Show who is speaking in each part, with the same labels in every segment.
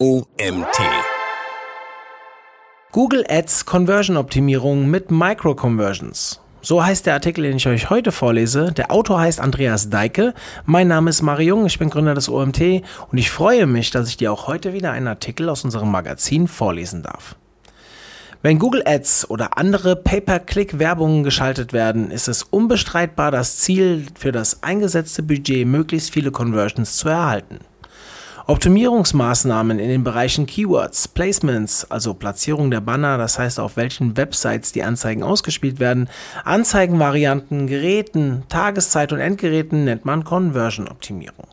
Speaker 1: OMT.
Speaker 2: Google Ads Conversion Optimierung mit Micro-Conversions. So heißt der Artikel, den ich euch heute vorlese. Der Autor heißt Andreas Deike. Mein Name ist Mario Jung, ich bin Gründer des OMT und ich freue mich, dass ich dir auch heute wieder einen Artikel aus unserem Magazin vorlesen darf. Wenn Google Ads oder andere Pay-per-Click-Werbungen geschaltet werden, ist es unbestreitbar das Ziel, für das eingesetzte Budget möglichst viele Conversions zu erhalten. Optimierungsmaßnahmen in den Bereichen Keywords, Placements, also Platzierung der Banner, das heißt auf welchen Websites die Anzeigen ausgespielt werden, Anzeigenvarianten, Geräten, Tageszeit und Endgeräten nennt man Conversion-Optimierung.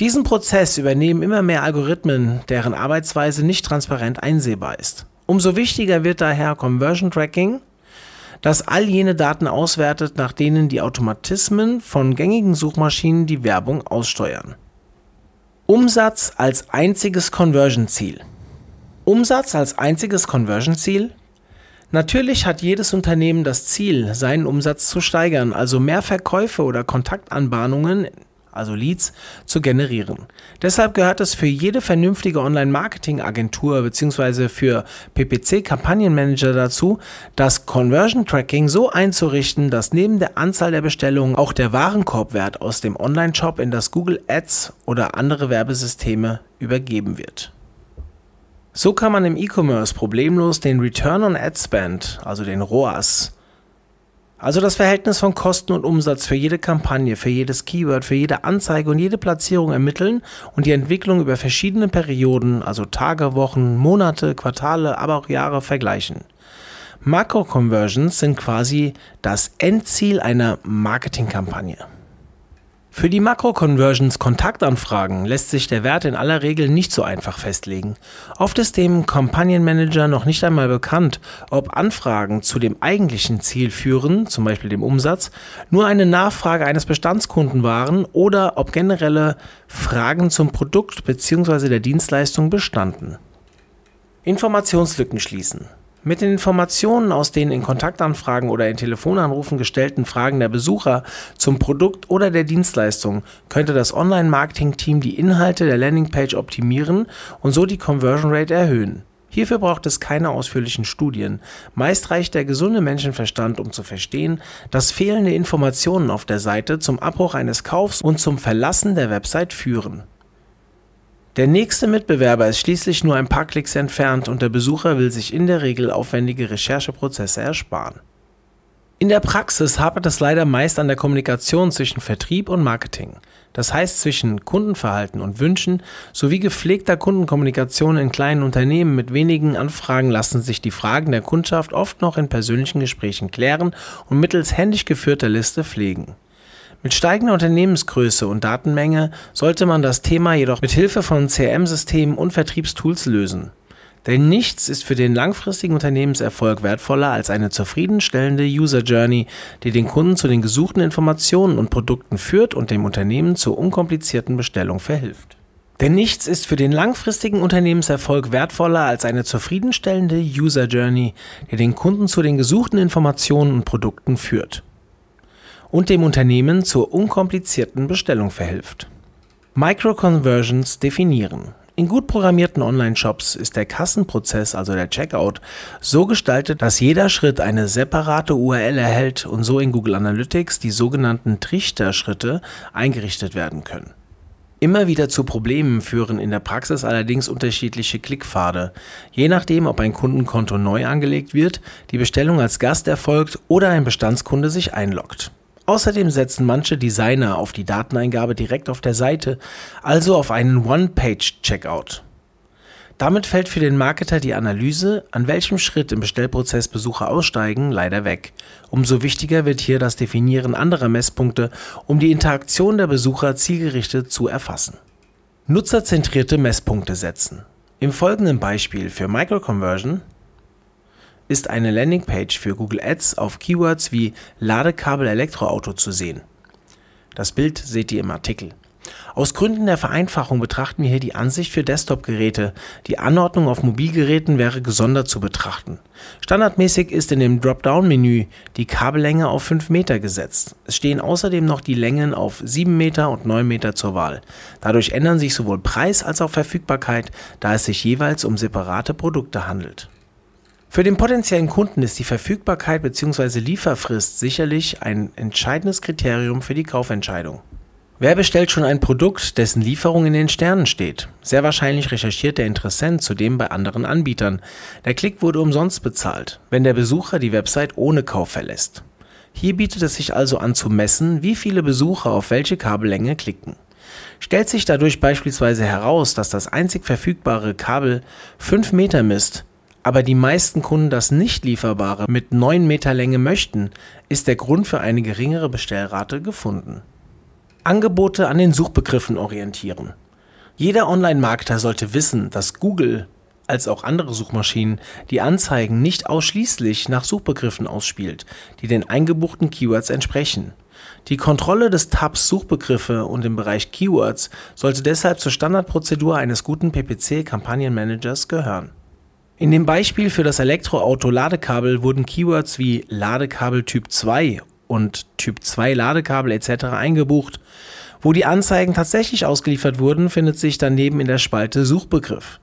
Speaker 2: Diesen Prozess übernehmen immer mehr Algorithmen, deren Arbeitsweise nicht transparent einsehbar ist. Umso wichtiger wird daher Conversion Tracking, das all jene Daten auswertet, nach denen die Automatismen von gängigen Suchmaschinen die Werbung aussteuern. Umsatz als einziges Conversion-Ziel. Umsatz als einziges Conversion-Ziel? Natürlich hat jedes Unternehmen das Ziel, seinen Umsatz zu steigern, also mehr Verkäufe oder Kontaktanbahnungen also Leads, zu generieren. Deshalb gehört es für jede vernünftige Online-Marketing-Agentur bzw. für PPC-Kampagnenmanager dazu, das Conversion Tracking so einzurichten, dass neben der Anzahl der Bestellungen auch der Warenkorbwert aus dem Online-Shop in das Google Ads oder andere Werbesysteme übergeben wird. So kann man im E-Commerce problemlos den Return on Ad Spend, also den ROAS, also das Verhältnis von Kosten und Umsatz für jede Kampagne, für jedes Keyword, für jede Anzeige und jede Platzierung ermitteln und die Entwicklung über verschiedene Perioden, also Tage, Wochen, Monate, Quartale, aber auch Jahre vergleichen. Makro-Conversions sind quasi das Endziel einer Marketingkampagne. Für die Makro-Conversions Kontaktanfragen lässt sich der Wert in aller Regel nicht so einfach festlegen. Oft ist dem Kampagnenmanager noch nicht einmal bekannt, ob Anfragen zu dem eigentlichen Ziel führen, zum Beispiel dem Umsatz, nur eine Nachfrage eines Bestandskunden waren oder ob generelle Fragen zum Produkt bzw. der Dienstleistung bestanden. Informationslücken schließen. Mit den Informationen aus den in Kontaktanfragen oder in Telefonanrufen gestellten Fragen der Besucher zum Produkt oder der Dienstleistung könnte das Online-Marketing-Team die Inhalte der Landingpage optimieren und so die Conversion Rate erhöhen. Hierfür braucht es keine ausführlichen Studien. Meist reicht der gesunde Menschenverstand, um zu verstehen, dass fehlende Informationen auf der Seite zum Abbruch eines Kaufs und zum Verlassen der Website führen. Der nächste Mitbewerber ist schließlich nur ein paar Klicks entfernt und der Besucher will sich in der Regel aufwendige Rechercheprozesse ersparen. In der Praxis hapert es leider meist an der Kommunikation zwischen Vertrieb und Marketing. Das heißt zwischen Kundenverhalten und Wünschen sowie gepflegter Kundenkommunikation in kleinen Unternehmen mit wenigen Anfragen lassen sich die Fragen der Kundschaft oft noch in persönlichen Gesprächen klären und mittels händisch geführter Liste pflegen. Mit steigender Unternehmensgröße und Datenmenge sollte man das Thema jedoch mit Hilfe von CRM-Systemen und Vertriebstools lösen. Denn nichts ist für den langfristigen Unternehmenserfolg wertvoller als eine zufriedenstellende User Journey, die den Kunden zu den gesuchten Informationen und Produkten führt und dem Unternehmen zur unkomplizierten Bestellung verhilft. Denn nichts ist für den langfristigen Unternehmenserfolg wertvoller als eine zufriedenstellende User Journey, die den Kunden zu den gesuchten Informationen und Produkten führt und dem Unternehmen zur unkomplizierten Bestellung verhilft. Microconversions definieren. In gut programmierten Online-Shops ist der Kassenprozess, also der Checkout, so gestaltet, dass jeder Schritt eine separate URL erhält und so in Google Analytics die sogenannten Trichterschritte eingerichtet werden können. Immer wieder zu Problemen führen in der Praxis allerdings unterschiedliche Klickpfade, je nachdem, ob ein Kundenkonto neu angelegt wird, die Bestellung als Gast erfolgt oder ein Bestandskunde sich einloggt. Außerdem setzen manche Designer auf die Dateneingabe direkt auf der Seite, also auf einen One-Page-Checkout. Damit fällt für den Marketer die Analyse, an welchem Schritt im Bestellprozess Besucher aussteigen, leider weg. Umso wichtiger wird hier das Definieren anderer Messpunkte, um die Interaktion der Besucher zielgerichtet zu erfassen. Nutzerzentrierte Messpunkte setzen. Im folgenden Beispiel für Microconversion ist eine Landingpage für Google Ads auf Keywords wie Ladekabel Elektroauto zu sehen. Das Bild seht ihr im Artikel. Aus Gründen der Vereinfachung betrachten wir hier die Ansicht für Desktop-Geräte. Die Anordnung auf Mobilgeräten wäre gesondert zu betrachten. Standardmäßig ist in dem Dropdown-Menü die Kabellänge auf 5 Meter gesetzt. Es stehen außerdem noch die Längen auf 7 Meter und 9 Meter zur Wahl. Dadurch ändern sich sowohl Preis als auch Verfügbarkeit, da es sich jeweils um separate Produkte handelt. Für den potenziellen Kunden ist die Verfügbarkeit bzw. Lieferfrist sicherlich ein entscheidendes Kriterium für die Kaufentscheidung. Wer bestellt schon ein Produkt, dessen Lieferung in den Sternen steht? Sehr wahrscheinlich recherchiert der Interessent zudem bei anderen Anbietern. Der Klick wurde umsonst bezahlt, wenn der Besucher die Website ohne Kauf verlässt. Hier bietet es sich also an zu messen, wie viele Besucher auf welche Kabellänge klicken. Stellt sich dadurch beispielsweise heraus, dass das einzig verfügbare Kabel 5 Meter misst, aber die meisten Kunden das nicht lieferbare mit 9 Meter Länge möchten, ist der Grund für eine geringere Bestellrate gefunden. Angebote an den Suchbegriffen orientieren. Jeder Online-Marketer sollte wissen, dass Google als auch andere Suchmaschinen die Anzeigen nicht ausschließlich nach Suchbegriffen ausspielt, die den eingebuchten Keywords entsprechen. Die Kontrolle des Tabs Suchbegriffe und im Bereich Keywords sollte deshalb zur Standardprozedur eines guten PPC-Kampagnenmanagers gehören. In dem Beispiel für das Elektroauto-Ladekabel wurden Keywords wie Ladekabel Typ 2 und Typ 2 Ladekabel etc. eingebucht. Wo die Anzeigen tatsächlich ausgeliefert wurden, findet sich daneben in der Spalte Suchbegriff.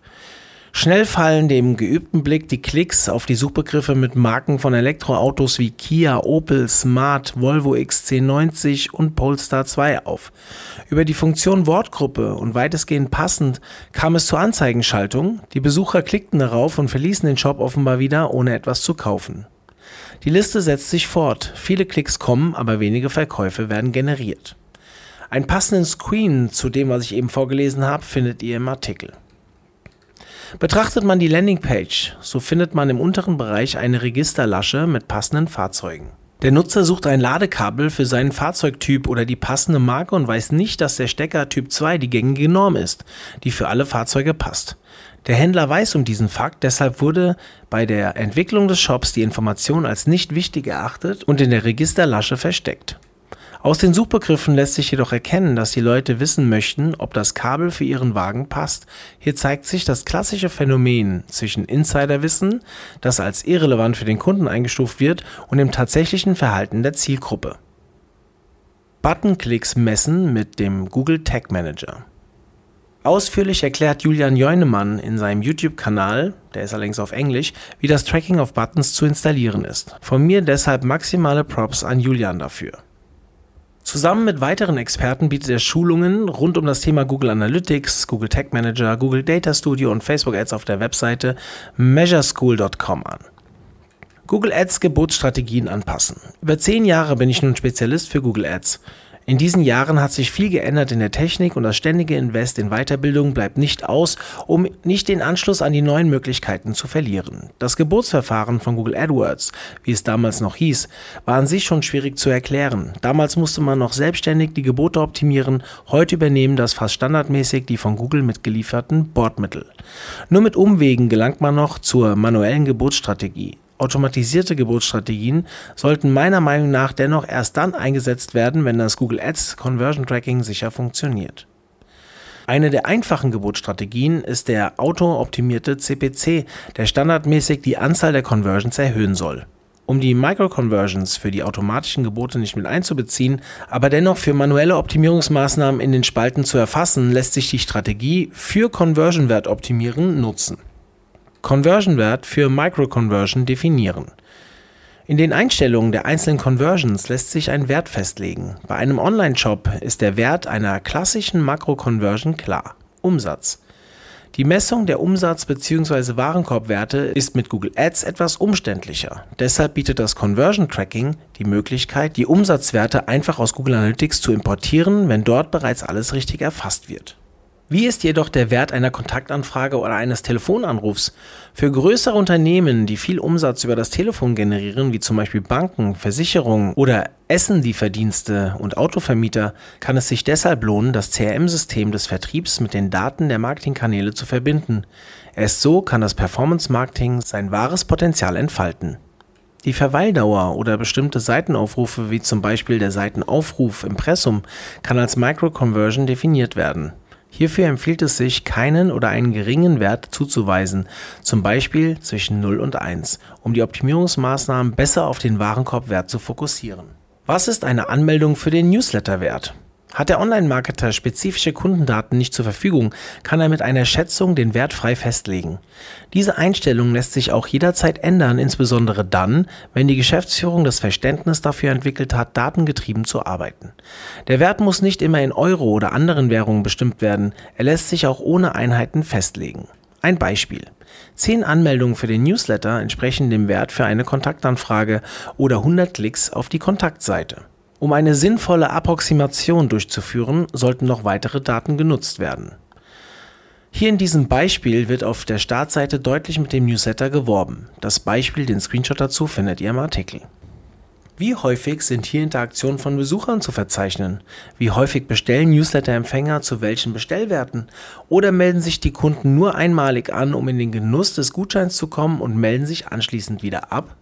Speaker 2: Schnell fallen dem geübten Blick die Klicks auf die Suchbegriffe mit Marken von Elektroautos wie Kia, Opel, Smart, Volvo XC90 und Polestar 2 auf. Über die Funktion Wortgruppe und weitestgehend passend kam es zur Anzeigenschaltung. Die Besucher klickten darauf und verließen den Shop offenbar wieder, ohne etwas zu kaufen. Die Liste setzt sich fort. Viele Klicks kommen, aber wenige Verkäufe werden generiert. Einen passenden Screen zu dem, was ich eben vorgelesen habe, findet ihr im Artikel. Betrachtet man die Landingpage, so findet man im unteren Bereich eine Registerlasche mit passenden Fahrzeugen. Der Nutzer sucht ein Ladekabel für seinen Fahrzeugtyp oder die passende Marke und weiß nicht, dass der Stecker Typ 2 die gängige Norm ist, die für alle Fahrzeuge passt. Der Händler weiß um diesen Fakt, deshalb wurde bei der Entwicklung des Shops die Information als nicht wichtig erachtet und in der Registerlasche versteckt. Aus den Suchbegriffen lässt sich jedoch erkennen, dass die Leute wissen möchten, ob das Kabel für ihren Wagen passt. Hier zeigt sich das klassische Phänomen zwischen Insiderwissen, das als irrelevant für den Kunden eingestuft wird, und dem tatsächlichen Verhalten der Zielgruppe. Buttonklicks messen mit dem Google Tag Manager. Ausführlich erklärt Julian Jeunemann in seinem YouTube-Kanal, der ist allerdings auf Englisch, wie das Tracking of Buttons zu installieren ist. Von mir deshalb maximale Props an Julian dafür. Zusammen mit weiteren Experten bietet er Schulungen rund um das Thema Google Analytics, Google Tag Manager, Google Data Studio und Facebook Ads auf der Webseite measureschool.com an. Google Ads Gebotsstrategien anpassen. Über zehn Jahre bin ich nun Spezialist für Google Ads. In diesen Jahren hat sich viel geändert in der Technik und das ständige Invest in Weiterbildung bleibt nicht aus, um nicht den Anschluss an die neuen Möglichkeiten zu verlieren. Das Gebotsverfahren von Google AdWords, wie es damals noch hieß, war an sich schon schwierig zu erklären. Damals musste man noch selbstständig die Gebote optimieren, heute übernehmen das fast standardmäßig die von Google mitgelieferten Bordmittel. Nur mit Umwegen gelangt man noch zur manuellen Gebotsstrategie. Automatisierte Gebotsstrategien sollten meiner Meinung nach dennoch erst dann eingesetzt werden, wenn das Google Ads Conversion Tracking sicher funktioniert. Eine der einfachen Gebotsstrategien ist der auto-optimierte CPC, der standardmäßig die Anzahl der Conversions erhöhen soll. Um die Micro-Conversions für die automatischen Gebote nicht mit einzubeziehen, aber dennoch für manuelle Optimierungsmaßnahmen in den Spalten zu erfassen, lässt sich die Strategie für Conversion-Wert optimieren nutzen. Conversion-Wert für Microconversion definieren. In den Einstellungen der einzelnen Conversions lässt sich ein Wert festlegen. Bei einem Online-Shop ist der Wert einer klassischen Makro-Conversion klar. Umsatz. Die Messung der Umsatz- bzw. Warenkorbwerte ist mit Google Ads etwas umständlicher. Deshalb bietet das Conversion Tracking die Möglichkeit, die Umsatzwerte einfach aus Google Analytics zu importieren, wenn dort bereits alles richtig erfasst wird. Wie ist jedoch der Wert einer Kontaktanfrage oder eines Telefonanrufs? Für größere Unternehmen, die viel Umsatz über das Telefon generieren, wie zum Beispiel Banken, Versicherungen oder Essenlieferdienste und Autovermieter, kann es sich deshalb lohnen, das CRM-System des Vertriebs mit den Daten der Marketingkanäle zu verbinden. Erst so kann das Performance Marketing sein wahres Potenzial entfalten. Die Verweildauer oder bestimmte Seitenaufrufe wie zum Beispiel der Seitenaufruf Impressum kann als Microconversion definiert werden. Hierfür empfiehlt es sich, keinen oder einen geringen Wert zuzuweisen, zum Beispiel zwischen 0 und 1, um die Optimierungsmaßnahmen besser auf den Warenkorbwert zu fokussieren. Was ist eine Anmeldung für den Newsletterwert? Hat der Online-Marketer spezifische Kundendaten nicht zur Verfügung, kann er mit einer Schätzung den Wert frei festlegen. Diese Einstellung lässt sich auch jederzeit ändern, insbesondere dann, wenn die Geschäftsführung das Verständnis dafür entwickelt hat, datengetrieben zu arbeiten. Der Wert muss nicht immer in Euro oder anderen Währungen bestimmt werden, er lässt sich auch ohne Einheiten festlegen. Ein Beispiel. Zehn Anmeldungen für den Newsletter entsprechen dem Wert für eine Kontaktanfrage oder 100 Klicks auf die Kontaktseite. Um eine sinnvolle Approximation durchzuführen, sollten noch weitere Daten genutzt werden. Hier in diesem Beispiel wird auf der Startseite deutlich mit dem Newsletter geworben. Das Beispiel, den Screenshot dazu findet ihr im Artikel. Wie häufig sind hier Interaktionen von Besuchern zu verzeichnen? Wie häufig bestellen Newsletter-Empfänger zu welchen Bestellwerten? Oder melden sich die Kunden nur einmalig an, um in den Genuss des Gutscheins zu kommen und melden sich anschließend wieder ab?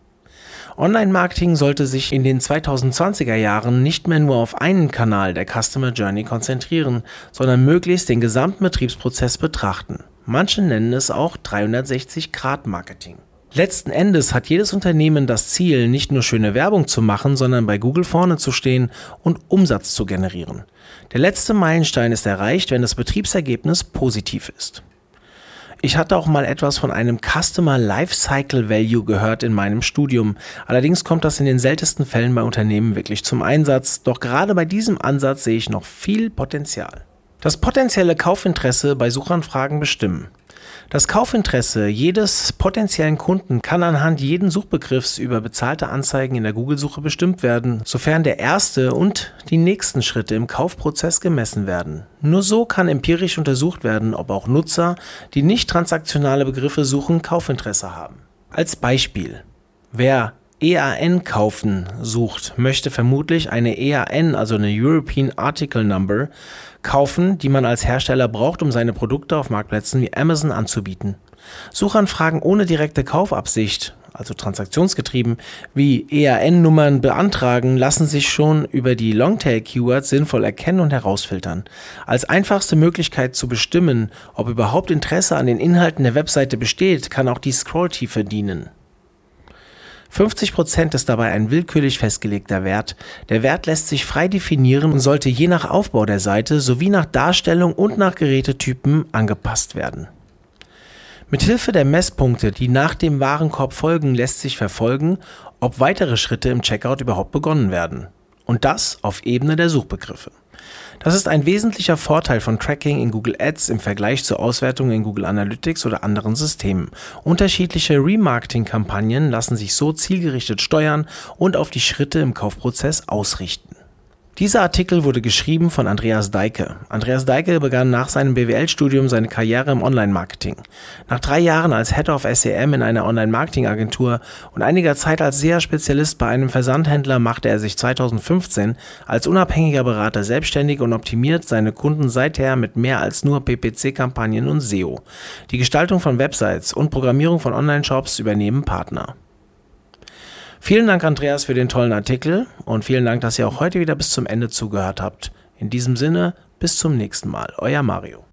Speaker 2: Online-Marketing sollte sich in den 2020er Jahren nicht mehr nur auf einen Kanal der Customer Journey konzentrieren, sondern möglichst den gesamten Betriebsprozess betrachten. Manche nennen es auch 360-Grad-Marketing. Letzten Endes hat jedes Unternehmen das Ziel, nicht nur schöne Werbung zu machen, sondern bei Google vorne zu stehen und Umsatz zu generieren. Der letzte Meilenstein ist erreicht, wenn das Betriebsergebnis positiv ist. Ich hatte auch mal etwas von einem Customer Lifecycle Value gehört in meinem Studium. Allerdings kommt das in den seltensten Fällen bei Unternehmen wirklich zum Einsatz. Doch gerade bei diesem Ansatz sehe ich noch viel Potenzial. Das potenzielle Kaufinteresse bei Suchanfragen bestimmen. Das Kaufinteresse jedes potenziellen Kunden kann anhand jeden Suchbegriffs über bezahlte Anzeigen in der Google-Suche bestimmt werden, sofern der erste und die nächsten Schritte im Kaufprozess gemessen werden. Nur so kann empirisch untersucht werden, ob auch Nutzer, die nicht transaktionale Begriffe suchen, Kaufinteresse haben. Als Beispiel. Wer EAN kaufen sucht, möchte vermutlich eine EAN, also eine European Article Number, kaufen, die man als Hersteller braucht, um seine Produkte auf Marktplätzen wie Amazon anzubieten. Suchanfragen ohne direkte Kaufabsicht, also transaktionsgetrieben, wie EAN-Nummern beantragen, lassen sich schon über die Longtail-Keywords sinnvoll erkennen und herausfiltern. Als einfachste Möglichkeit zu bestimmen, ob überhaupt Interesse an den Inhalten der Webseite besteht, kann auch die Scrolltiefe dienen. 50% ist dabei ein willkürlich festgelegter Wert. Der Wert lässt sich frei definieren und sollte je nach Aufbau der Seite sowie nach Darstellung und nach Gerätetypen angepasst werden. Mithilfe der Messpunkte, die nach dem Warenkorb folgen, lässt sich verfolgen, ob weitere Schritte im Checkout überhaupt begonnen werden. Und das auf Ebene der Suchbegriffe. Das ist ein wesentlicher Vorteil von Tracking in Google Ads im Vergleich zur Auswertung in Google Analytics oder anderen Systemen. Unterschiedliche Remarketing-Kampagnen lassen sich so zielgerichtet steuern und auf die Schritte im Kaufprozess ausrichten. Dieser Artikel wurde geschrieben von Andreas Deike. Andreas Deike begann nach seinem BWL-Studium seine Karriere im Online-Marketing. Nach drei Jahren als Head of SEM in einer Online-Marketing-Agentur und einiger Zeit als SEA-Spezialist bei einem Versandhändler machte er sich 2015 als unabhängiger Berater selbstständig und optimiert seine Kunden seither mit mehr als nur PPC-Kampagnen und SEO. Die Gestaltung von Websites und Programmierung von Online-Shops übernehmen Partner. Vielen Dank, Andreas, für den tollen Artikel und vielen Dank, dass ihr auch heute wieder bis zum Ende zugehört habt. In diesem Sinne, bis zum nächsten Mal. Euer Mario.